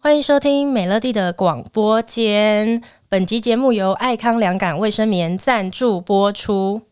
欢迎收听美乐蒂的广播间。本集节目由爱康良感卫生棉赞助播出。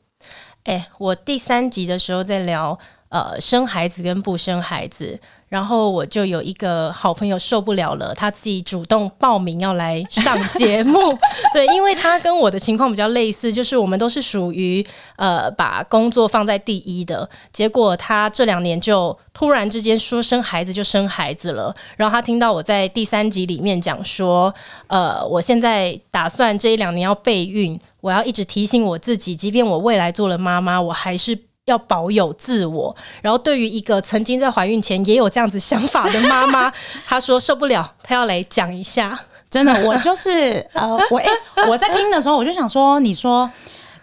哎，我第三集的时候在聊呃生孩子跟不生孩子。然后我就有一个好朋友受不了了，他自己主动报名要来上节目。对，因为他跟我的情况比较类似，就是我们都是属于呃把工作放在第一的。结果他这两年就突然之间说生孩子就生孩子了。然后他听到我在第三集里面讲说，呃，我现在打算这一两年要备孕，我要一直提醒我自己，即便我未来做了妈妈，我还是。要保有自我，然后对于一个曾经在怀孕前也有这样子想法的妈妈，她说受不了，她要来讲一下。真的，我就是呃，我哎、欸，我在听的时候我就想说，你说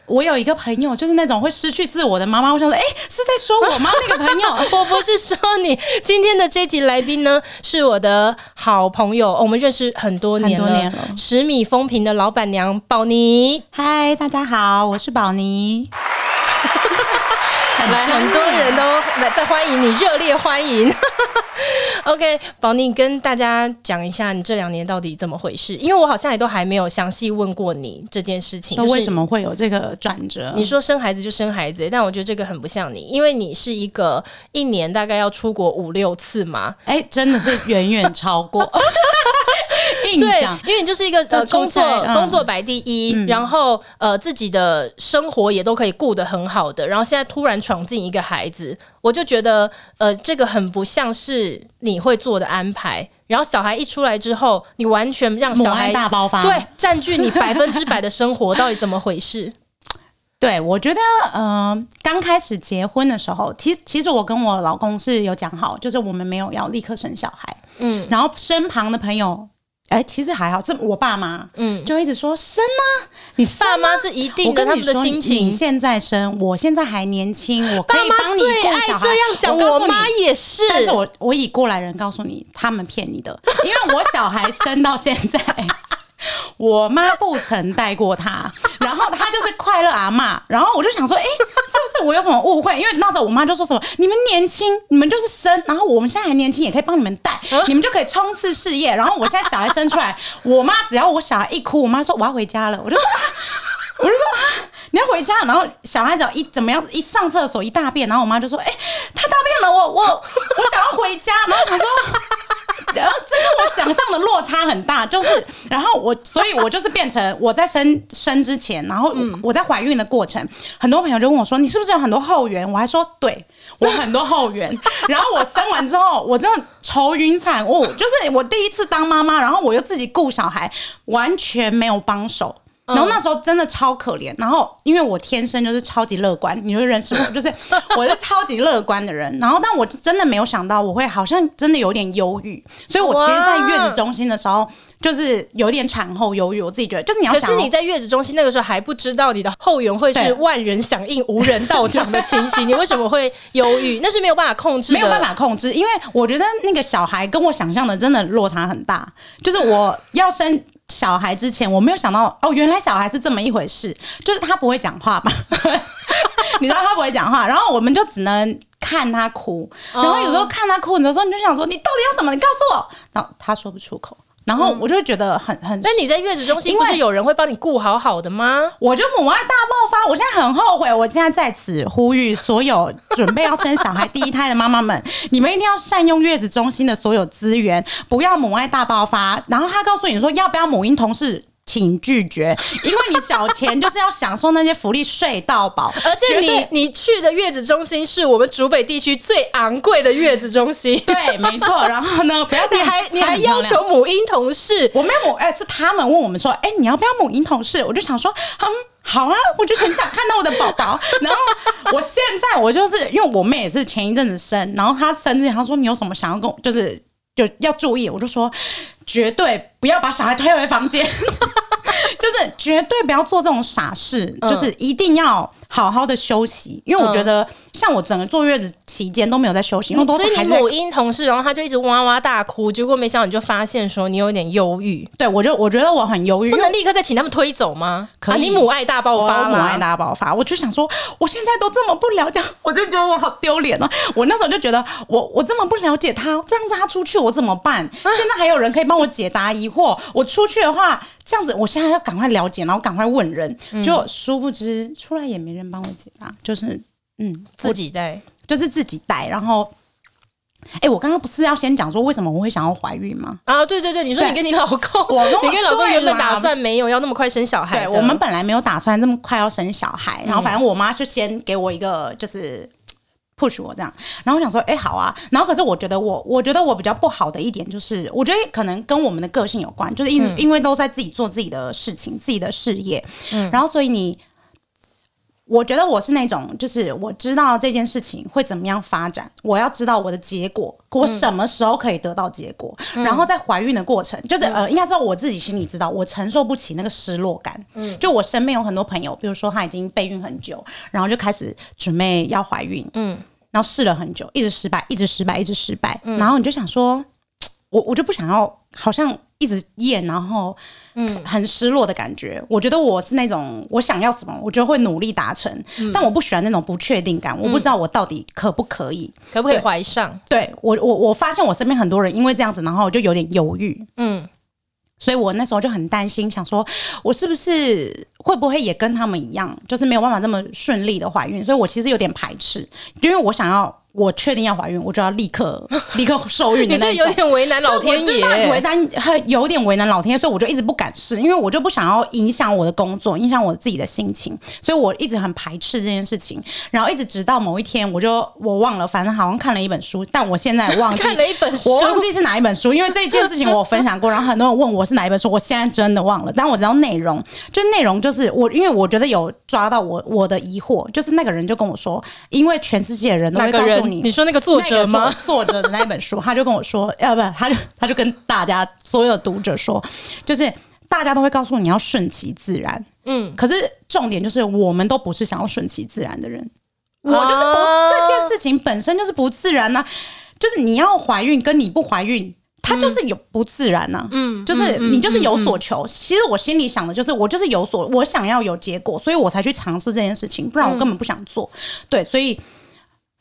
我有一个朋友就是那种会失去自我的妈妈，我想说，哎、欸，是在说我吗？那个朋友，我不是说你。今天的这集来宾呢，是我的好朋友，我们认识很多年了，很多年了，十米风评的老板娘宝妮。嗨，大家好，我是宝妮。来，很多人都来在欢迎你，热烈欢迎。OK，宝妮跟大家讲一下，你这两年到底怎么回事？因为我好像也都还没有详细问过你这件事情，就是为什么会有这个转折？你说生孩子就生孩子，但我觉得这个很不像你，因为你是一个一年大概要出国五六次嘛。哎、欸，真的是远远超过。对，因为你就是一个呃工作、嗯、工作摆第一，嗯、然后呃自己的生活也都可以顾得很好的，然后现在突然闯进一个孩子，我就觉得呃这个很不像是你会做的安排。然后小孩一出来之后，你完全让小孩大爆发，对，占据你 百分之百的生活，到底怎么回事？对，我觉得呃刚开始结婚的时候，其实其实我跟我老公是有讲好，就是我们没有要立刻生小孩，嗯，然后身旁的朋友。哎、欸，其实还好，这我爸妈，嗯，就一直说生啊，你爸妈这一定跟他们的心情。你现在生，我现在还年轻，我可以帮你顾小孩。这样讲，我妈也是。但是我我以过来人告诉你，他们骗你的，因为我小孩生到现在。我妈不曾带过他，然后他就是快乐阿嬷，然后我就想说，哎、欸，是不是我有什么误会？因为那时候我妈就说什么，你们年轻，你们就是生，然后我们现在还年轻，也可以帮你们带，你们就可以冲刺事业。然后我现在小孩生出来，我妈只要我小孩一哭，我妈说我要回家了，我就说，我就说啊，你要回家。然后小孩只要一怎么样，一上厕所一大便，然后我妈就说，哎、欸，他大便了，我我我想要回家。然后我说。然后这跟我想象的落差很大，就是，然后我，所以我就是变成我在生生之前，然后我在怀孕的过程，很多朋友就问我说：“你是不是有很多后援？”我还说：“对，我很多后援。”然后我生完之后，我真的愁云惨雾，就是我第一次当妈妈，然后我又自己顾小孩，完全没有帮手。然后那时候真的超可怜，然后因为我天生就是超级乐观，你就认识我，就是我是超级乐观的人。然后但我真的没有想到我会好像真的有点忧郁，所以我其实，在月子中心的时候就是有点产后忧郁。我自己觉得，就是你要想，可是你在月子中心那个时候还不知道你的后援会是万人响应无人到场的情形，你为什么会忧郁？那是没有办法控制，没有办法控制，因为我觉得那个小孩跟我想象的真的落差很大，就是我要生。小孩之前我没有想到哦，原来小孩是这么一回事，就是他不会讲话吧？你知道他不会讲话，然后我们就只能看他哭，然后有时候看他哭，有时候你就想说，你到底要什么？你告诉我，然后他说不出口。然后我就觉得很很，那你在月子中心，不是有人会帮你顾好好的吗？我就母爱大爆发，我现在很后悔。我现在在此呼吁所有准备要生小孩第一胎的妈妈们，你们一定要善用月子中心的所有资源，不要母爱大爆发。然后他告诉你说，要不要母婴同室？请拒绝，因为你缴钱就是要享受那些福利，睡到饱。而且你你去的月子中心是我们竹北地区最昂贵的月子中心。对，没错。然后呢，不要你还你还要求母婴同事，我没有母哎，是他们问我们说，哎，你要不要母婴同事？我就想说，嗯，好啊，我就很想看到我的宝宝。然后我现在我就是因为我妹也是前一阵子生，然后她生之前她说，你有什么想要跟我，就是就要注意，我就说绝对不要把小孩推回房间。就是绝对不要做这种傻事，嗯、就是一定要。好好的休息，因为我觉得像我整个坐月子期间都没有在休息，因为都所以你母婴同事，然后他就一直哇哇大哭，结果没想到你就发现说你有点忧郁。对，我就我觉得我很忧郁，不能立刻再请他们推走吗？可以，啊、你母爱大爆发，母爱大爆发，我就想说，我现在都这么不了解，我就觉得我好丢脸哦。我那时候就觉得我，我我这么不了解他，这样子他出去我怎么办？现在还有人可以帮我解答疑惑，我出去的话。这样子，我现在要赶快了解，然后赶快问人，就殊不知出来也没人帮我解答，就是嗯，自己带，就是自己带。然后，哎、欸，我刚刚不是要先讲说为什么我会想要怀孕吗？啊，对对对，你说你跟你老公，我 你跟老公原本打算没有要那么快生小孩，对，我们本来没有打算那么快要生小孩，然后反正我妈就先给我一个就是。Push 我这样，然后我想说，哎、欸，好啊。然后可是我觉得我，我觉得我比较不好的一点就是，我觉得可能跟我们的个性有关，就是因、嗯、因为都在自己做自己的事情，自己的事业，嗯，然后所以你，我觉得我是那种，就是我知道这件事情会怎么样发展，我要知道我的结果，我什么时候可以得到结果，嗯、然后在怀孕的过程，就是呃，应该说我自己心里知道，我承受不起那个失落感，嗯，就我身边有很多朋友，比如说她已经备孕很久，然后就开始准备要怀孕，嗯。然后试了很久，一直失败，一直失败，一直失败。嗯、然后你就想说，我我就不想要，好像一直验，然后嗯，很失落的感觉。嗯、我觉得我是那种，我想要什么，我就会努力达成。嗯、但我不喜欢那种不确定感，我不知道我到底可不可以，可不可以怀上？对我，我我发现我身边很多人因为这样子，然后就有点犹豫。嗯。所以我那时候就很担心，想说我是不是会不会也跟他们一样，就是没有办法这么顺利的怀孕。所以我其实有点排斥，因为我想要。我确定要怀孕，我就要立刻 立刻受孕的那种。你这有点为难老天爷，为难有点为难老天爷，所以我就一直不敢试，因为我就不想要影响我的工作，影响我自己的心情，所以我一直很排斥这件事情。然后一直直到某一天，我就我忘了，反正好像看了一本书，但我现在忘记看了一本书，我忘记是哪一本书，因为这件事情我分享过，然后很多人问我是哪一本书，我现在真的忘了，但我知道内容，就内容就是我，因为我觉得有抓到我我的疑惑，就是那个人就跟我说，因为全世界的人都会告诉你，你说那个作。者吗？作者的那本书，他就跟我说，要不，他就他就跟大家所有读者说，就是大家都会告诉你要顺其自然，嗯，可是重点就是我们都不是想要顺其自然的人，我就是不这件事情本身就是不自然呢、啊，就是你要怀孕跟你不怀孕，它就是有不自然呐、啊，嗯，就是你就是有所求。其实我心里想的就是我就是有所我想要有结果，所以我才去尝试这件事情，不然我根本不想做。对，所以。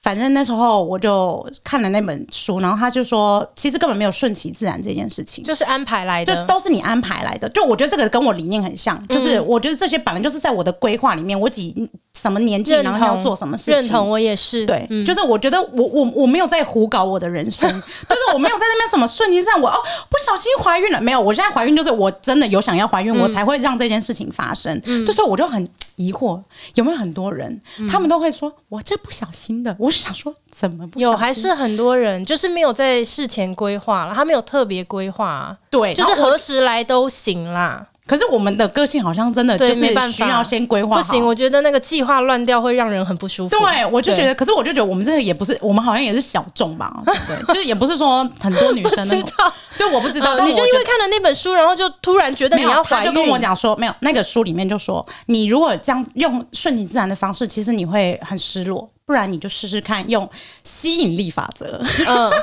反正那时候我就看了那本书，然后他就说，其实根本没有顺其自然这件事情，就是安排来的，就都是你安排来的。就我觉得这个跟我理念很像，就是我觉得这些本来就是在我的规划里面，我几什么年纪然后要做什么事情，认同我也是。对，就是我觉得我我我没有在胡搞我的人生，就是我没有在那边什么顺其自然，我哦不小心怀孕了，没有，我现在怀孕就是我真的有想要怀孕，我才会让这件事情发生。嗯就是我就很疑惑，有没有很多人他们都会说我这不小心的，我想说，怎么不有？还是很多人就是没有在事前规划了，他没有特别规划，对，就是何时来都行啦。可是我们的个性好像真的就是需要先规划，不行，我觉得那个计划乱掉会让人很不舒服。对，我就觉得，可是我就觉得我们这个也不是，我们好像也是小众吧？对，就是也不是说很多女生那种。对，我不知道。你就因为看了那本书，然后就突然觉得你要怀孕，他就跟我讲说，没有，那个书里面就说，你如果这样用顺其自然的方式，其实你会很失落。不然你就试试看用吸引力法则。嗯。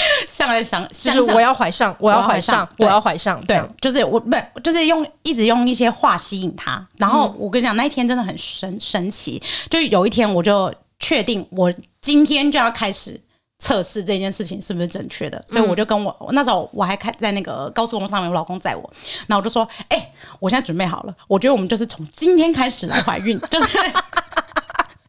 想来想，就是我要怀上，我要怀上，我要怀上，对，就是我不就是用一直用一些话吸引他。然后我跟你讲，那一天真的很神神奇。就有一天，我就确定我今天就要开始测试这件事情是不是正确的。所以我就跟我那时候我还开在那个高速公路上面，我老公载我，然后我就说：“哎，我现在准备好了，我觉得我们就是从今天开始来怀孕。”就是。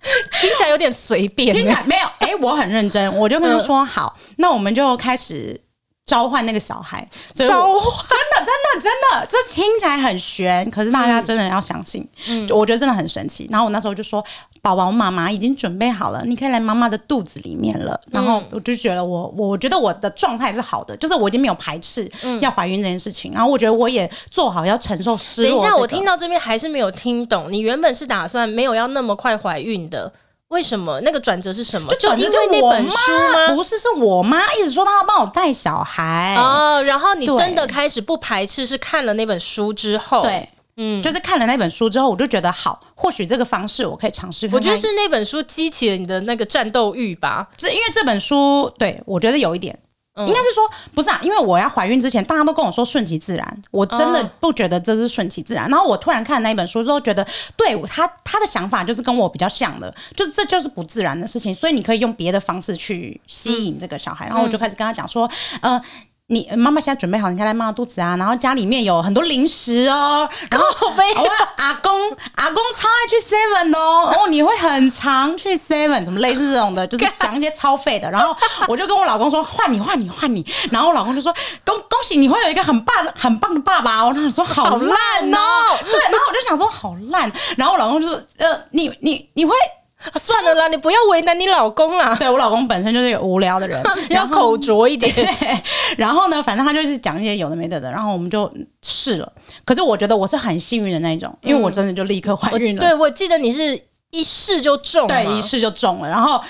听起来有点随便，听起来没有哎、欸，我很认真，我就跟他说、嗯、好，那我们就开始召唤那个小孩。召唤，真的真的真的，这听起来很玄，可是大家真的要相信，嗯，我觉得真的很神奇。然后我那时候就说，宝宝妈妈已经准备好了，你可以来妈妈的肚子里面了。然后我就觉得我我觉得我的状态是好的，就是我已经没有排斥要怀孕这件事情。然后我觉得我也做好要承受失。等一下，我听到这边还是没有听懂，你原本是打算没有要那么快怀孕的。为什么那个转折是什么？就转折就那本书吗？不是，是我妈一直说她要帮我带小孩哦。然后你真的开始不排斥，是看了那本书之后，对，嗯，就是看了那本书之后，我就觉得好，或许这个方式我可以尝试。我觉得是那本书激起了你的那个战斗欲吧？是因为这本书，对，我觉得有一点。应该是说不是啊，因为我要怀孕之前，大家都跟我说顺其自然，我真的不觉得这是顺其自然。然后我突然看那一本书之后，觉得对他他的想法就是跟我比较像的，就是这就是不自然的事情，所以你可以用别的方式去吸引这个小孩。然后我就开始跟他讲说，呃。你妈妈现在准备好，你看来妈妈肚子啊，然后家里面有很多零食哦，然后阿公阿公超爱去 Seven 哦，哦你会很常去 Seven，什么类似这种的，就是 讲一些超废的，然后我就跟我老公说换你换你换你，然后我老公就说恭恭喜你会有一个很棒很棒的爸爸哦，他说好烂哦，对，然后我就想说好烂，然后我老公就说呃你你你会。啊、算了啦，你不要为难你老公啦。对，我老公本身就是个无聊的人，要口拙一点。然后呢，反正他就是讲一些有的没的的，然后我们就试了。可是我觉得我是很幸运的那一种，因为我真的就立刻怀孕了。嗯、对，我记得你是一试就中了，对，一试就中了。然后。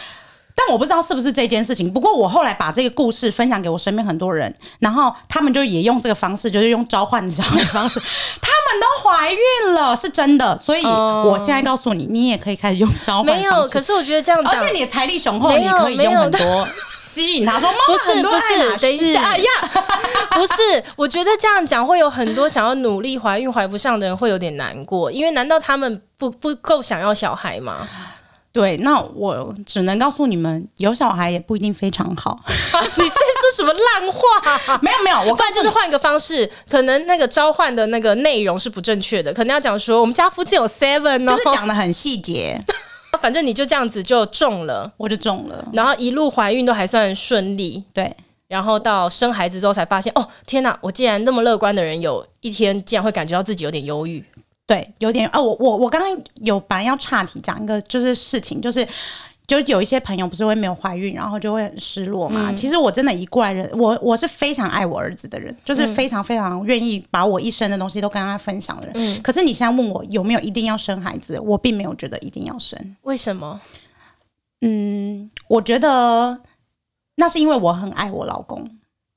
但我不知道是不是这件事情。不过我后来把这个故事分享给我身边很多人，然后他们就也用这个方式，就是用召唤这样的方式，他们都怀孕了，是真的。所以我现在告诉你，你也可以开始用召唤。没有，可是我觉得这样子，而且你的财力雄厚，你可以用很多吸引他说。不是不是，等一下呀，不是，我觉得这样讲会有很多想要努力怀孕怀不上的人会有点难过，因为难道他们不不够想要小孩吗？对，那我只能告诉你们，有小孩也不一定非常好。你在说什么烂话？没有没有，我不然就是换一个方式，可能那个召唤的那个内容是不正确的，可能要讲说我们家附近有 Seven 哦，就是讲的很细节。反正你就这样子就中了，我就中了，然后一路怀孕都还算顺利。对，然后到生孩子之后才发现，哦天哪！我竟然那么乐观的人，有一天竟然会感觉到自己有点忧郁。对，有点啊，我我我刚刚有本来要岔题讲一个就是事情，就是就有一些朋友不是会没有怀孕，然后就会很失落嘛。嗯、其实我真的一过来人，我我是非常爱我儿子的人，就是非常非常愿意把我一生的东西都跟他分享的人。嗯、可是你现在问我有没有一定要生孩子，我并没有觉得一定要生。为什么？嗯，我觉得那是因为我很爱我老公。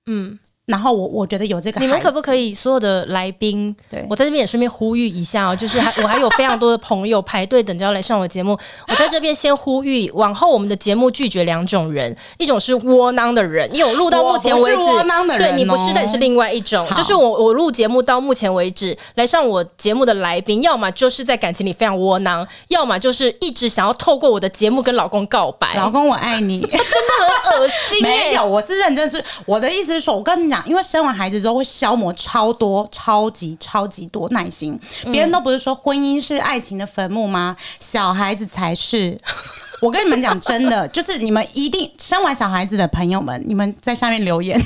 嗯。然后我我觉得有这个，你们可不可以所有的来宾，对。我在这边也顺便呼吁一下哦，就是还我还有非常多的朋友排队等着要来上我节目，我在这边先呼吁，往后我们的节目拒绝两种人，一种是窝囊的人，因为我录到目前为止，窝囊的人哦、对你不是但，你是另外一种，就是我我录节目到目前为止来上我节目的来宾，要么就是在感情里非常窝囊，要么就是一直想要透过我的节目跟老公告白，老公我爱你，真的很恶心、欸。没有，我是认真是，是我的意思是说，我跟你讲，因为生完孩子之后会消磨超多、超级、超级多耐心。别人都不是说婚姻是爱情的坟墓吗？小孩子才是。我跟你们讲，真的，就是你们一定生完小孩子的朋友们，你们在下面留言。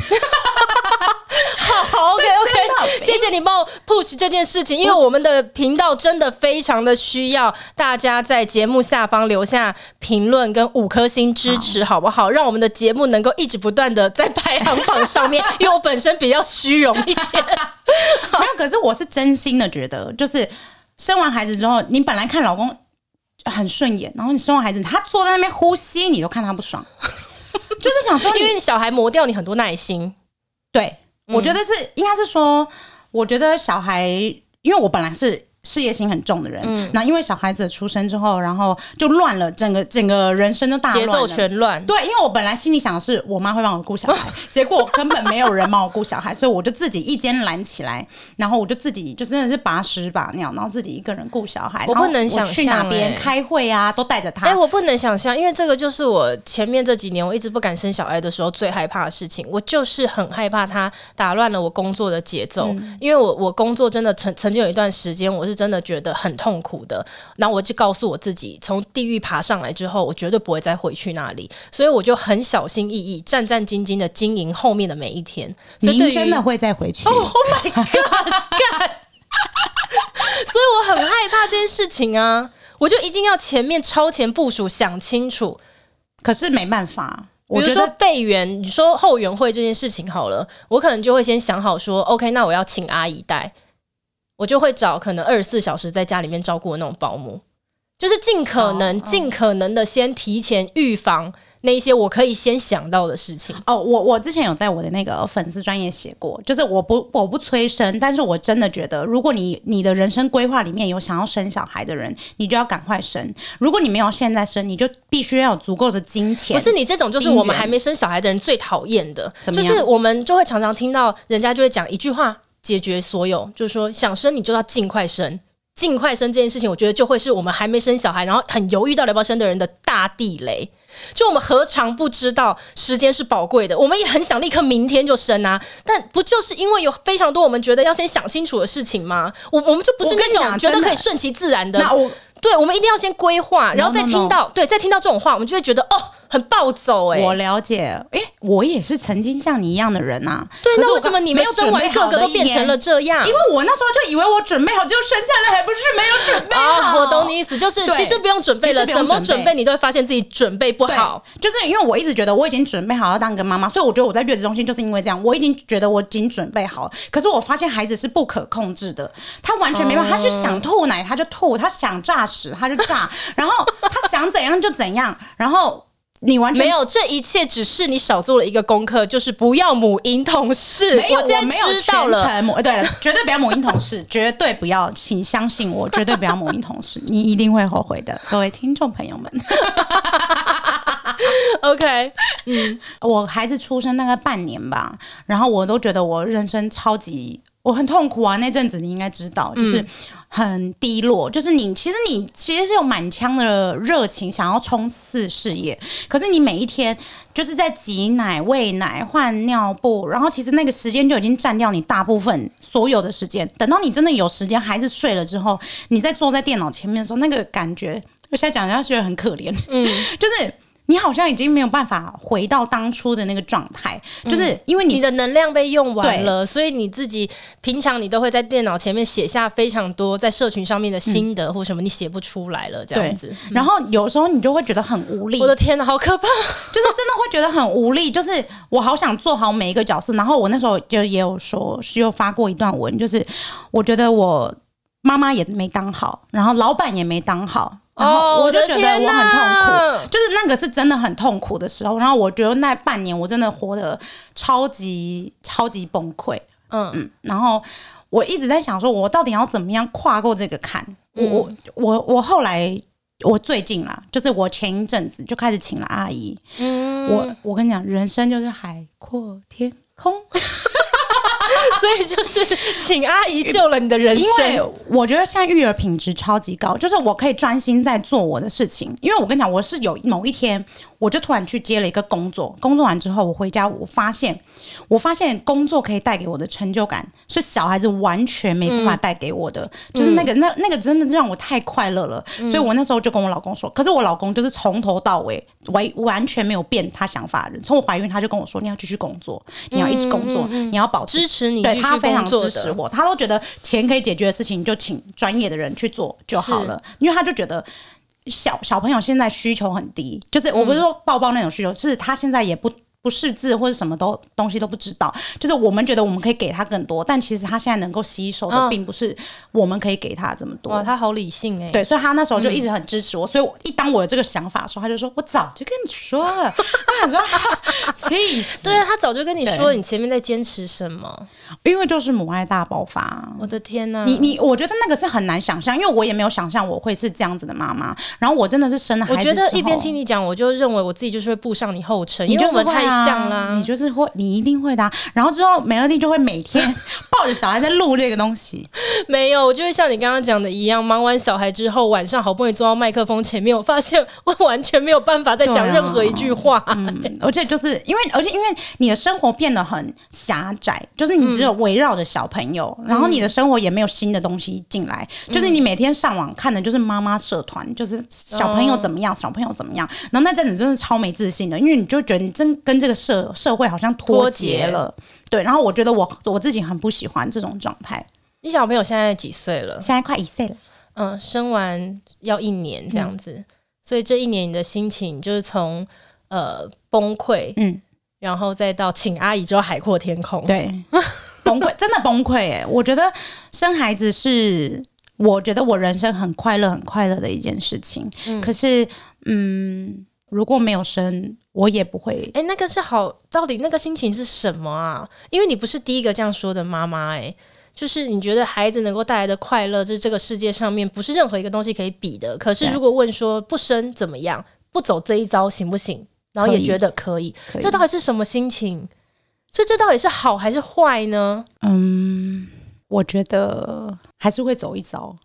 谢谢你帮我 push 这件事情，因为我们的频道真的非常的需要大家在节目下方留下评论跟五颗星支持，好不好？让我们的节目能够一直不断的在排行榜上面，因为我本身比较虚荣一点。没有，可是我是真心的觉得，就是生完孩子之后，你本来看老公很顺眼，然后你生完孩子，他坐在那边呼吸，你都看他不爽，就是想说，因为小孩磨掉你很多耐心，对。我觉得是，应该是说，我觉得小孩，因为我本来是。事业心很重的人，嗯，那因为小孩子出生之后，然后就乱了，整个整个人生都大乱，节奏全乱。对，因为我本来心里想的是我妈会帮我顾小孩，结果根本没有人帮我顾小孩，所以我就自己一肩揽起来，然后我就自己就真的是拔屎拔尿，然后自己一个人顾小孩。我不能想象去哪边开会啊，都带着他。哎，我不能想象，因为这个就是我前面这几年我一直不敢生小孩的时候最害怕的事情。我就是很害怕他打乱了我工作的节奏，嗯，因为我我工作真的曾曾经有一段时间，我是真的觉得很。痛苦的，然后我就告诉我自己，从地狱爬上来之后，我绝对不会再回去那里，所以我就很小心翼翼、战战兢兢的经营后面的每一天。您真的会再回去？Oh my god！所以我很害怕这件事情啊，我就一定要前面超前部署，想清楚。可是没办法，比如说备援，你说后援会这件事情好了，我可能就会先想好说，OK，那我要请阿姨带。我就会找可能二十四小时在家里面照顾的那种保姆，就是尽可能尽可能的先提前预防那一些我可以先想到的事情哦，我我之前有在我的那个粉丝专业写过，就是我不我不催生，但是我真的觉得，如果你你的人生规划里面有想要生小孩的人，你就要赶快生。如果你没有现在生，你就必须要有足够的金钱。不是你这种，就是我们还没生小孩的人最讨厌的，就是我们就会常常听到人家就会讲一句话，解决所有，就是说想生你就要尽快生。尽快生这件事情，我觉得就会是我们还没生小孩，然后很犹豫到底要不要生的人的大地雷。就我们何尝不知道时间是宝贵的，我们也很想立刻明天就生啊，但不就是因为有非常多我们觉得要先想清楚的事情吗？我我们就不是那种觉得可以顺其自然的。那我对，我们一定要先规划，然后再听到 no, no, no. 对，再听到这种话，我们就会觉得哦。很暴走哎、欸，我了解，哎、欸，我也是曾经像你一样的人呐、啊。对，那为什么你没有生完，个个都变成了这样？因为我那时候就以为我准备好就生下来，还不是没有准备好。哦、我懂你意思，就是其实不用准备了，怎么准备你都会发现自己准备不好。就是因为我一直觉得我已经准备好要当个妈妈，所以我觉得我在月子中心就是因为这样，我已经觉得我已经准备好。可是我发现孩子是不可控制的，他完全没办法，他是想吐奶他就吐，他想炸屎他就炸，然后他想怎样就怎样，然后。你完全没有，这一切只是你少做了一个功课，就是不要母婴同事。没有，我没有知道了。对了，绝对不要母婴同事，绝对不要，请相信我，绝对不要母婴同事，你一定会后悔的，各位听众朋友们。OK，嗯，我孩子出生大概半年吧，然后我都觉得我人生超级。我很痛苦啊，那阵子你应该知道，就是很低落。就是你其实你其实是有满腔的热情，想要冲刺事业，可是你每一天就是在挤奶、喂奶、换尿布，然后其实那个时间就已经占掉你大部分所有的时间。等到你真的有时间，孩子睡了之后，你再坐在电脑前面的时候，那个感觉，我现在讲，人家觉得很可怜。嗯，就是。你好像已经没有办法回到当初的那个状态，就是因为你，你的能量被用完了，所以你自己平常你都会在电脑前面写下非常多在社群上面的心得或什么，你写不出来了这样子。然后有时候你就会觉得很无力。我的天哪，好可怕！就是真的会觉得很无力。就是我好想做好每一个角色。然后我那时候就也有说，是有发过一段文，就是我觉得我妈妈也没当好，然后老板也没当好。然后我就觉得我很痛苦，哦、就是那个是真的很痛苦的时候。然后我觉得那半年我真的活得超级超级崩溃，嗯嗯。然后我一直在想说，我到底要怎么样跨过这个坎？嗯、我我我后来我最近啦，就是我前一阵子就开始请了阿姨。嗯，我我跟你讲，人生就是海阔天空。所以就是请阿姨救了你的人生。因为我觉得现在育儿品质超级高，就是我可以专心在做我的事情。因为我跟你讲，我是有某一天。我就突然去接了一个工作，工作完之后我回家，我发现，我发现工作可以带给我的成就感是小孩子完全没办法带给我的，嗯、就是那个那那个真的让我太快乐了，嗯、所以我那时候就跟我老公说，可是我老公就是从头到尾完完全没有变他想法的人，从我怀孕他就跟我说，你要继续工作，你要一直工作，嗯嗯嗯、你要保持支持你，对他非常支持我，他都觉得钱可以解决的事情就请专业的人去做就好了，因为他就觉得。小小朋友现在需求很低，就是我不是说抱抱那种需求，嗯、是他现在也不。不识字或者什么都东西都不知道，就是我们觉得我们可以给他更多，但其实他现在能够吸收的并不是我们可以给他这么多。哇，他好理性哎、欸！对，所以他那时候就一直很支持我。嗯、所以一当我有这个想法的时候，他就说：“我早就跟你说了。”他说：“ 气死！”对啊，他早就跟你说，你前面在坚持什么？因为就是母爱大爆发。我的天哪！你你，我觉得那个是很难想象，因为我也没有想象我会是这样子的妈妈。然后我真的是生了孩子之后，我觉得一边听你讲，我就认为我自己就是会步上你后尘，因为我们太像啦，你就。就是会，你一定会的、啊。然后之后，美乐蒂就会每天抱着小孩在录这个东西。没有，我就会像你刚刚讲的一样，忙完小孩之后，晚上好不容易坐到麦克风前面，我发现我完全没有办法再讲任何一句话。啊、嗯，而且就是因为，而且因为你的生活变得很狭窄，就是你只有围绕着小朋友，嗯、然后你的生活也没有新的东西进来，嗯、就是你每天上网看的就是妈妈社团，就是小朋友怎么样，哦、小朋友怎么样。然后那阵子真的超没自信的，因为你就觉得你真跟这个社社会。好像脱节了，对。然后我觉得我我自己很不喜欢这种状态。你小朋友现在几岁了？现在快一岁了。嗯，生完要一年这样子，嗯、所以这一年你的心情就是从呃崩溃，嗯，然后再到请阿姨之后海阔天空。对，崩溃真的崩溃哎！我觉得生孩子是我觉得我人生很快乐很快乐的一件事情。嗯、可是，嗯。如果没有生，我也不会。哎、欸，那个是好，到底那个心情是什么啊？因为你不是第一个这样说的妈妈，哎，就是你觉得孩子能够带来的快乐，是这个世界上面不是任何一个东西可以比的。可是如果问说不生怎么样，不走这一遭行不行？然后也觉得可以，可以，这到底是什么心情？所以这到底是好还是坏呢？嗯，我觉得还是会走一遭。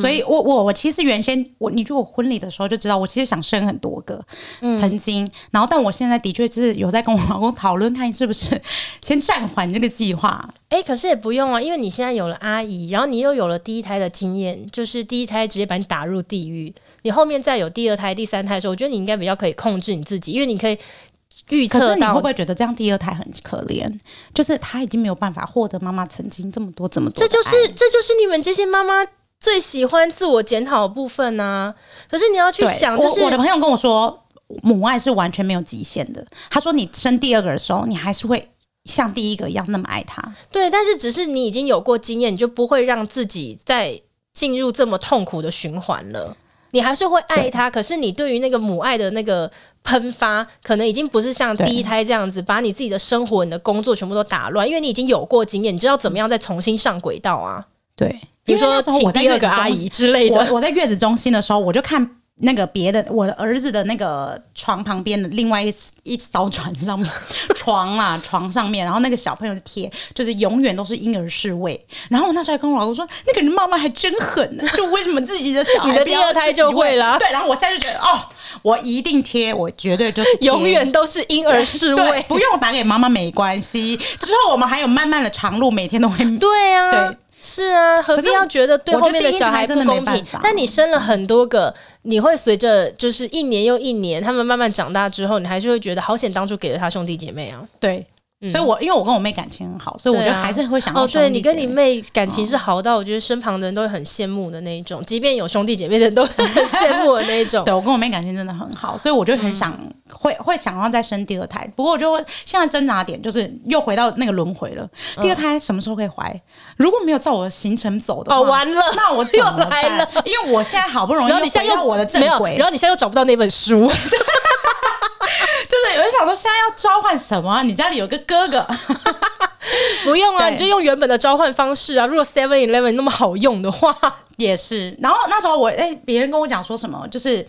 所以我，我我我其实原先我你就我婚礼的时候就知道，我其实想生很多个，嗯、曾经。然后，但我现在的确是有在跟我老公讨论，看是不是先暂缓这个计划。哎、欸，可是也不用啊，因为你现在有了阿姨，然后你又有了第一胎的经验，就是第一胎直接把你打入地狱。你后面再有第二胎、第三胎的时候，我觉得你应该比较可以控制你自己，因为你可以预测到。可是你会不会觉得这样第二胎很可怜？就是他已经没有办法获得妈妈曾经这么多、这么多。这就是这就是你们这些妈妈。最喜欢自我检讨的部分呢、啊？可是你要去想，就是我，我的朋友跟我说，母爱是完全没有极限的。他说，你生第二个的时候，你还是会像第一个一样那么爱他。对，但是只是你已经有过经验，你就不会让自己再进入这么痛苦的循环了。你还是会爱他，可是你对于那个母爱的那个喷发，可能已经不是像第一胎这样子，把你自己的生活、你的工作全部都打乱，因为你已经有过经验，你知道怎么样再重新上轨道啊？对。比如说，请第二个阿姨之类的。我我在月子中心的时候，我就看那个别的我的儿子的那个床旁边的另外一一艘船上面 床啊床上面，然后那个小朋友的贴就是永远都是婴儿侍卫。然后我那时候还跟我老公说，那个人妈妈还真狠呢，就为什么自己的小孩你的第二胎就会了？对，然后我现在就觉得哦，我一定贴，我绝对就是永远都是婴儿侍卫，不用打给妈妈没关系。之后我们还有漫漫的长路，每天都会对啊，对。是啊，何必要觉得对后面的小孩不公平？但你生了很多个，你会随着就是一年又一年，他们慢慢长大之后，你还是会觉得好险当初给了他兄弟姐妹啊。对。所以我，我因为我跟我妹感情很好，所以我觉得还是会想。哦，对，你跟你妹感情是好到我觉得身旁的人都会很羡慕的那一种，即便有兄弟姐妹的人都很羡慕的那一种。对，我跟我妹感情真的很好，所以我就很想、嗯、会会想要再生第二胎。不过我就现在挣扎点就是又回到那个轮回了。第二胎什么时候可以怀？如果没有照我的行程走的话，哦，完了，那我 又来了。因为我现在好不容易又回到我的正轨，然后你现在又找不到那本书。就是有人想说，现在要召唤什么？你家里有个哥哥，不用啊，你就用原本的召唤方式啊。如果 Seven Eleven 那么好用的话，也是。然后那时候我哎，别人跟我讲说什么，就是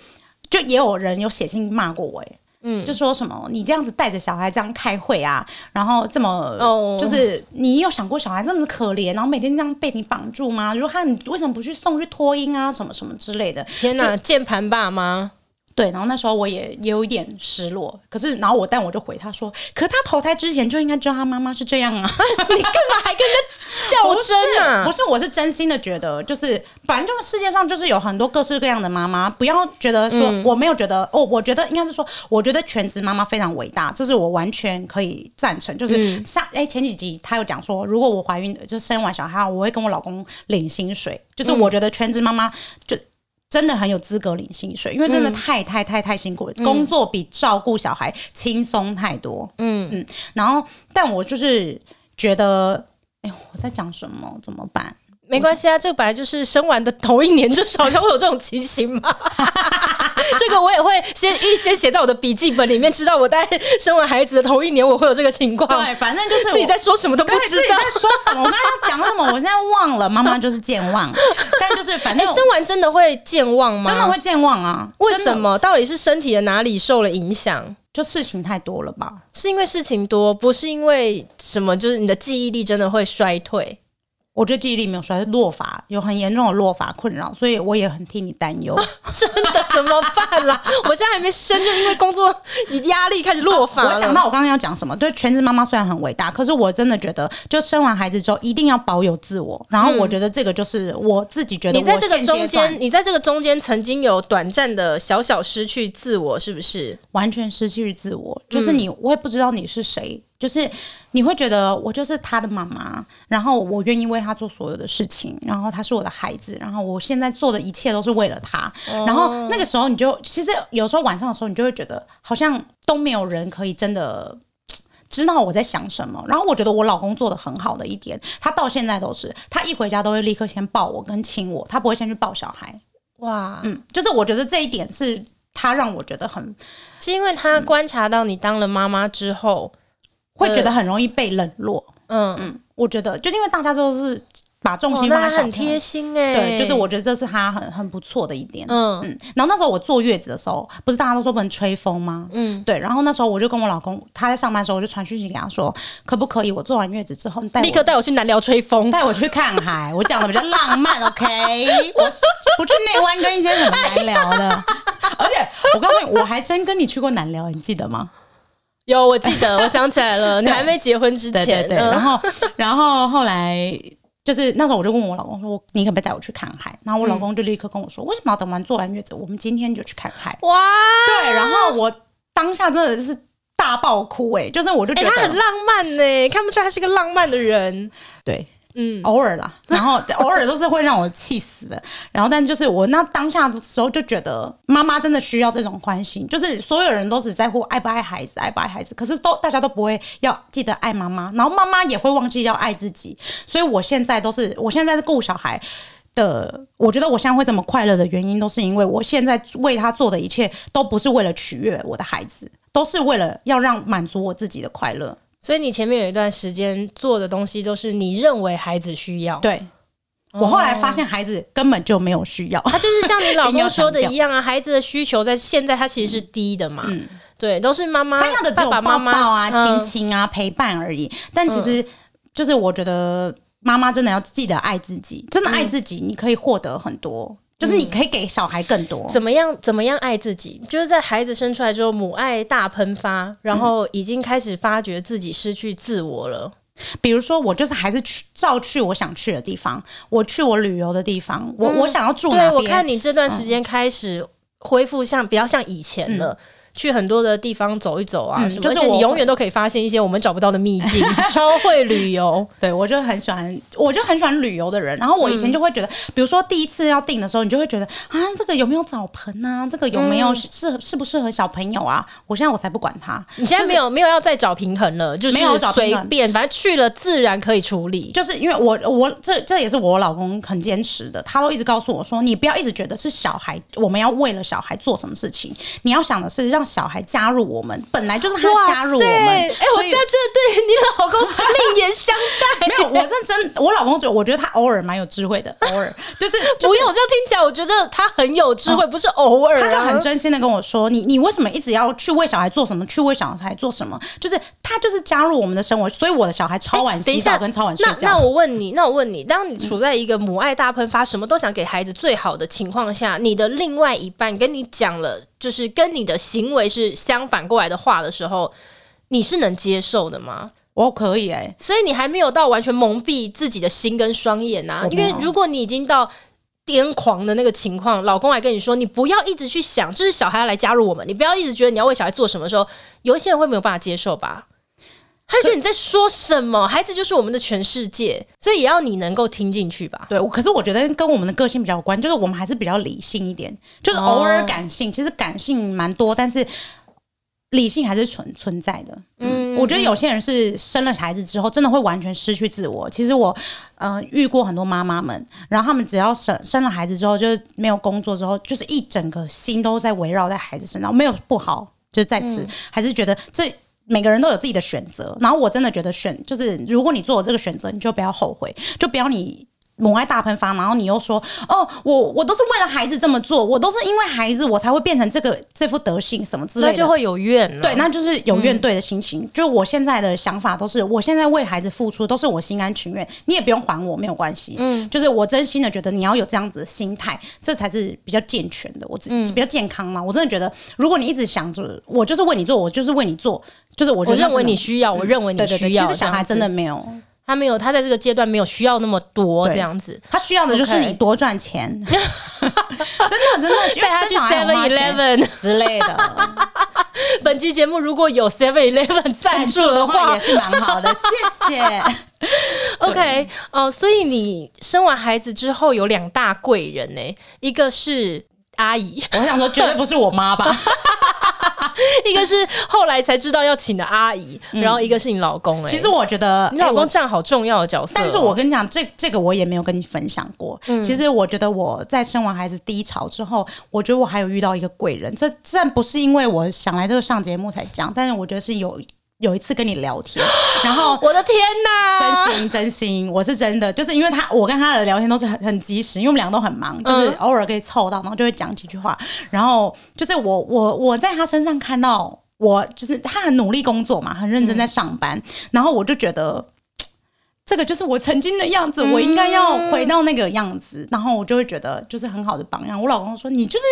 就也有人有写信骂过我，哎，嗯，就说什么你这样子带着小孩这样开会啊，然后这么哦，就是你有想过小孩这么可怜，然后每天这样被你绑住吗？如果他你为什么不去送去托婴啊，什么什么之类的？天哪，键盘爸妈。对，然后那时候我也也有一点失落，可是然后我但我就回他说，可是他投胎之前就应该知道他妈妈是这样啊，你干嘛还跟他较真啊？不是，我是真心的觉得，就是反正这个世界上就是有很多各式各样的妈妈，不要觉得说、嗯、我没有觉得哦，我觉得应该是说，我觉得全职妈妈非常伟大，这是我完全可以赞成。就是像哎、嗯、前几集他有讲说，如果我怀孕就生完小孩，我会跟我老公领薪水，就是我觉得全职妈妈就。真的很有资格领薪水，因为真的太太太太辛苦了，嗯、工作比照顾小孩轻松太多。嗯嗯，然后但我就是觉得，哎呦，我在讲什么？怎么办？没关系啊，这个本来就是生完的头一年，就是好像会有这种情形嘛。这个我也会先预先写在我的笔记本里面，知道我在生完孩子的头一年我会有这个情况。对，反正就是自己在说什么都不知道。自己在说什么？我刚刚讲什么？我现在忘了。妈妈就是健忘，但就是反正生完真的会健忘吗？真的会健忘啊？为什么？到底是身体的哪里受了影响？就事情太多了吧？是因为事情多，不是因为什么？就是你的记忆力真的会衰退。我觉得记忆力没有衰，是落发有很严重的落发困扰，所以我也很替你担忧。真的怎么办啦？我现在还没生，就因为工作压力开始落发、啊。我想到我刚刚要讲什么，对，全职妈妈虽然很伟大，可是我真的觉得，就生完孩子之后一定要保有自我。然后我觉得这个就是我自己觉得，你在这个中间，你在这个中间曾经有短暂的小小失去自我，是不是？完全失去自我，就是你，我也不知道你是谁。就是你会觉得我就是他的妈妈，然后我愿意为他做所有的事情，然后他是我的孩子，然后我现在做的一切都是为了他。然后那个时候你就其实有时候晚上的时候，你就会觉得好像都没有人可以真的知道我在想什么。然后我觉得我老公做的很好的一点，他到现在都是他一回家都会立刻先抱我跟亲我，他不会先去抱小孩。哇，嗯，就是我觉得这一点是。他让我觉得很，是因为他观察到你当了妈妈之后，嗯，会觉得很容易被冷落。嗯嗯，我觉得就是因为大家都是。把重心放在很贴心哎、欸，对，就是我觉得这是他很很不错的一点，嗯嗯。然后那时候我坐月子的时候，不是大家都说不能吹风吗？嗯，对。然后那时候我就跟我老公，他在上班的时候，我就传讯息给他说，可不可以我坐完月子之后，你带立刻带我去南寮吹风，带我去看海。我讲的比较浪漫，OK？我不去内湾跟一些什么南寮的，而且我告诉你，我还真跟你去过南寮，你记得吗？有，我记得，我想起来了，你还没结婚之前，对对对。然后，然后后来。就是那时候，我就问我老公说：“你可不可以带我去看海？”然后我老公就立刻跟我说：“为什么要等完坐完月子，我们今天就去看海？”哇，对。然后我当下真的是大爆哭哎、欸，就是我就觉得、欸、他很浪漫呢、欸，看不出来他是个浪漫的人。对。嗯，偶尔啦，然后 偶尔都是会让我气死的。然后，但就是我那当下的时候就觉得，妈妈真的需要这种关心。就是所有人都只在乎爱不爱孩子，爱不爱孩子，可是都大家都不会要记得爱妈妈，然后妈妈也会忘记要爱自己。所以我现在都是，我现在是顾小孩的。我觉得我现在会这么快乐的原因，都是因为我现在为他做的一切，都不是为了取悦我的孩子，都是为了要让满足我自己的快乐。所以你前面有一段时间做的东西都是你认为孩子需要。对，我后来发现孩子根本就没有需要，他就是像你老 公说的一样啊，孩子的需求在现在他其实是低的嘛。嗯，对，都是妈妈他要的只有抱抱啊、亲亲啊、陪伴而已。但其实就是我觉得妈妈真的要记得爱自己，真的爱自己，你可以获得很多。就是你可以给小孩更多，怎么样？怎么样爱自己？就是在孩子生出来之后，母爱大喷发，然后已经开始发觉自己失去自我了。比如说，我就是还是去照去我想去的地方，我去我旅游的地方，我我想要住哪边？对，我看你这段时间开始恢复像比较像以前了。去很多的地方走一走啊，嗯、就是你永远都可以发现一些我们找不到的秘境。超会旅游，对，我就很喜欢，我就很喜欢旅游的人。然后我以前就会觉得，嗯、比如说第一次要订的时候，你就会觉得啊，这个有没有澡盆啊？这个有没有适合适不适合小朋友啊？我现在我才不管他，你现在没有、就是、没有要再找平衡了，就是没有随便，反正去了自然可以处理。就是因为我我这这也是我老公很坚持的，他都一直告诉我说，你不要一直觉得是小孩，我们要为了小孩做什么事情，你要想的是让。小孩加入我们，本来就是他加入我们。哎、欸，我在这对你老公另眼相待。没有，我认真，我老公就我觉得他偶尔蛮有智慧的，偶尔就是不用、就是、这样听起来，我觉得他很有智慧，嗯、不是偶尔、啊。他就很真心的跟我说：“你你为什么一直要去为小孩做什么？去为小孩做什么？就是他就是加入我们的生活，所以我的小孩超晚洗澡跟超晚睡觉。那”那我问你，那我问你，当你处在一个母爱大喷发、什么都想给孩子最好的情况下，你的另外一半跟你讲了。就是跟你的行为是相反过来的话的时候，你是能接受的吗？我可以哎、欸，所以你还没有到完全蒙蔽自己的心跟双眼呐、啊。因为如果你已经到癫狂的那个情况，老公还跟你说，你不要一直去想，就是小孩要来加入我们，你不要一直觉得你要为小孩做什么时候，有一些人会没有办法接受吧。他觉得你在说什么？孩子就是我们的全世界，所以也要你能够听进去吧。对，可是我觉得跟我们的个性比较有关，就是我们还是比较理性一点，就是偶尔感性，其实感性蛮多，但是理性还是存存在的。嗯，我觉得有些人是生了孩子之后，真的会完全失去自我。其实我嗯、呃、遇过很多妈妈们，然后他们只要生生了孩子之后，就是没有工作之后，就是一整个心都在围绕在孩子身上，没有不好，就是在此、嗯、还是觉得这。每个人都有自己的选择，然后我真的觉得选就是，如果你做了这个选择，你就不要后悔，就不要你。母爱大喷发，然后你又说哦，我我都是为了孩子这么做，我都是因为孩子我才会变成这个这副德性什么之类的，那就会有怨。对，那就是有怨对的心情。嗯、就我现在的想法都是，我现在为孩子付出都是我心甘情愿，你也不用还我，没有关系。嗯，就是我真心的觉得你要有这样子的心态，这才是比较健全的，我自己比较健康嘛。我真的觉得，如果你一直想着我就是为你做，我就是为你做，就是我，我认为你需要，我认为你需要，对对对，其实小孩真的没有。他没有，他在这个阶段没有需要那么多这样子，他需要的就是你多赚钱，真的真的带他去 Seven Eleven 之类的。本期节目如果有 Seven Eleven 赞助的话，也是蛮好的，谢谢。OK，哦、呃，所以你生完孩子之后有两大贵人呢，一个是阿姨，我想说绝对不是我妈吧。一个是后来才知道要请的阿姨，嗯、然后一个是你老公、欸。其实我觉得你老公占好重要的角色、喔。但是我跟你讲，这这个我也没有跟你分享过。嗯、其实我觉得我在生完孩子低潮之后，我觉得我还有遇到一个贵人。这这不是因为我想来这个上节目才讲，但是我觉得是有。有一次跟你聊天，然后 我的天哪，真心真心，我是真的，就是因为他，我跟他的聊天都是很很及时，因为我们两个都很忙，就是偶尔可以凑到，然后就会讲几句话，然后就是我我我在他身上看到，我就是他很努力工作嘛，很认真在上班，然后我就觉得。这个就是我曾经的样子，我应该要回到那个样子，嗯、然后我就会觉得就是很好的榜样。我老公说：“你就是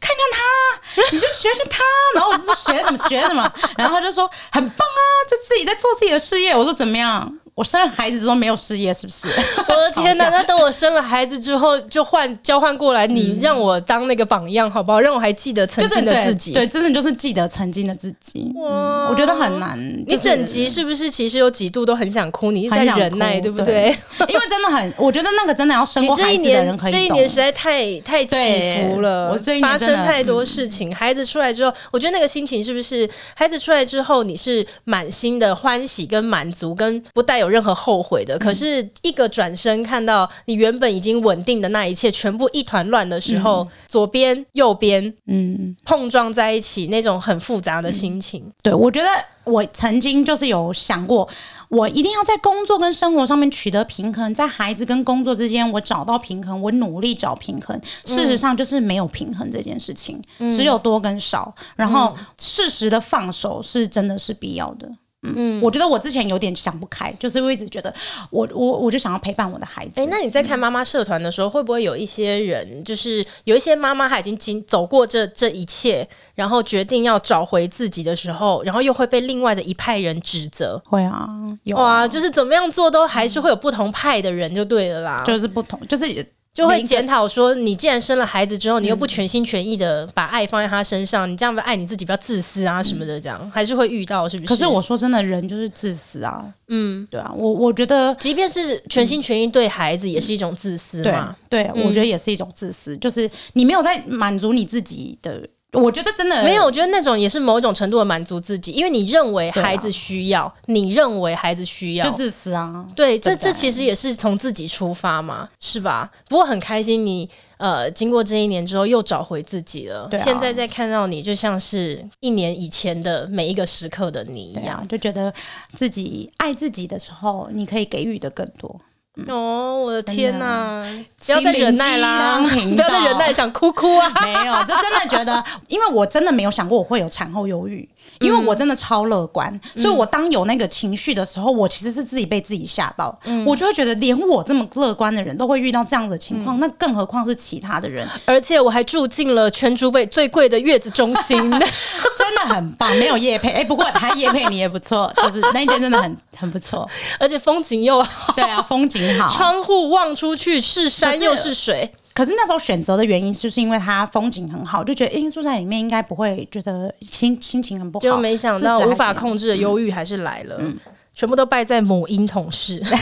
看看他，你就学学他。”然后我就说：“学什么学什么。”然后他就说：“很棒啊，就自己在做自己的事业。”我说：“怎么样？”我生了孩子之后没有事业，是不是？我的天哪！那等我生了孩子之后，就换交换过来，你让我当那个榜样，好不好？让我还记得曾经的自己。对，真的就是记得曾经的自己。哇，我觉得很难。你整集是不是其实有几度都很想哭？你一直在忍耐，对不对？因为真的很，我觉得那个真的要生过孩子的人可以懂。这一年实在太太起伏了，我这一年发生太多事情。孩子出来之后，我觉得那个心情是不是？孩子出来之后，你是满心的欢喜跟满足，跟不带有任何后悔的。可是，一个转身看到你原本已经稳定的那一切全部一团乱的时候，嗯、左边、右边，嗯，碰撞在一起，那种很复杂的心情。嗯、对，我觉得我曾经就是有想过，我一定要在工作跟生活上面取得平衡，在孩子跟工作之间，我找到平衡，我努力找平衡。事实上，就是没有平衡这件事情，嗯、只有多跟少。然后，适时的放手是真的是必要的。嗯，我觉得我之前有点想不开，就是我一直觉得我我我就想要陪伴我的孩子。哎、欸，那你在看妈妈社团的时候，嗯、会不会有一些人，就是有一些妈妈她已经经走过这这一切，然后决定要找回自己的时候，然后又会被另外的一派人指责？会啊，有啊哇，就是怎么样做都还是会有不同派的人就对了啦，就是不同，就是。就会检讨说，你既然生了孩子之后，你又不全心全意的把爱放在他身上，嗯、你这样子爱你自己比较自私啊什么的，这样、嗯、还是会遇到，是不是？可是我说真的，人就是自私啊。嗯，对啊，我我觉得，即便是全心全意对孩子，也是一种自私嘛。对，对，我觉得也是一种自私，就是你没有在满足你自己的。我觉得真的没有，我觉得那种也是某一种程度的满足自己，因为你认为孩子需要，啊、你认为孩子需要，就自私啊。对，这这其实也是从自己出发嘛，是吧？不过很开心你，你呃，经过这一年之后又找回自己了。对啊、现在再看到你，就像是一年以前的每一个时刻的你一样，啊、就觉得自己爱自己的时候，你可以给予的更多。哦，我的天哪！不要再忍耐啦！不要再忍耐，想哭哭啊！没有，就真的觉得，因为我真的没有想过我会有产后忧郁。因为我真的超乐观，嗯、所以我当有那个情绪的时候，我其实是自己被自己吓到，嗯、我就会觉得连我这么乐观的人都会遇到这样的情况，嗯、那更何况是其他的人。而且我还住进了全竹北最贵的月子中心 真的很棒。没有夜配，哎、欸，不过他夜配你也不错，就是那一间真的很很不错，而且风景又好。对啊，风景好，窗户望出去是山又是水。可是那时候选择的原因，就是因为它风景很好，就觉得因，住在里面应该不会觉得心心情很不好。就没想到无法控制的忧郁还是来了，嗯、全部都败在母婴同事。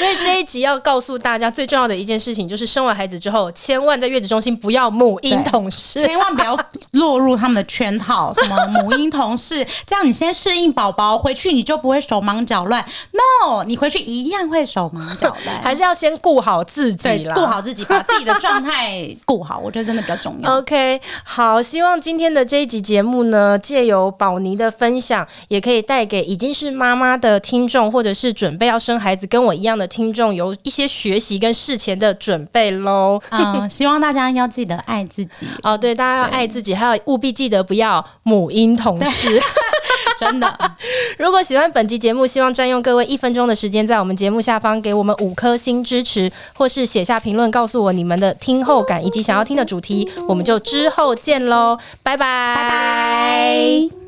所以这一集要告诉大家最重要的一件事情，就是生完孩子之后，千万在月子中心不要母婴同事，千万不要落入他们的圈套。什么母婴同事，这样你先适应宝宝，回去你就不会手忙脚乱。No，你回去一样会手忙脚乱，还是要先顾好自己啦，顾好自己，把自己的状态顾好，我觉得真的比较重要。OK，好，希望今天的这一集节目呢，借由宝妮的分享，也可以带给已经是妈妈的听众，或者是准备要生孩子跟我一样的。听众有一些学习跟事前的准备喽，嗯，希望大家要记得爱自己。哦，对，大家要爱自己，对还有务必记得不要母婴同事，真的。如果喜欢本集节目，希望占用各位一分钟的时间，在我们节目下方给我们五颗星支持，或是写下评论告诉我你们的听后感以及想要听的主题，我们就之后见喽，拜拜，拜拜。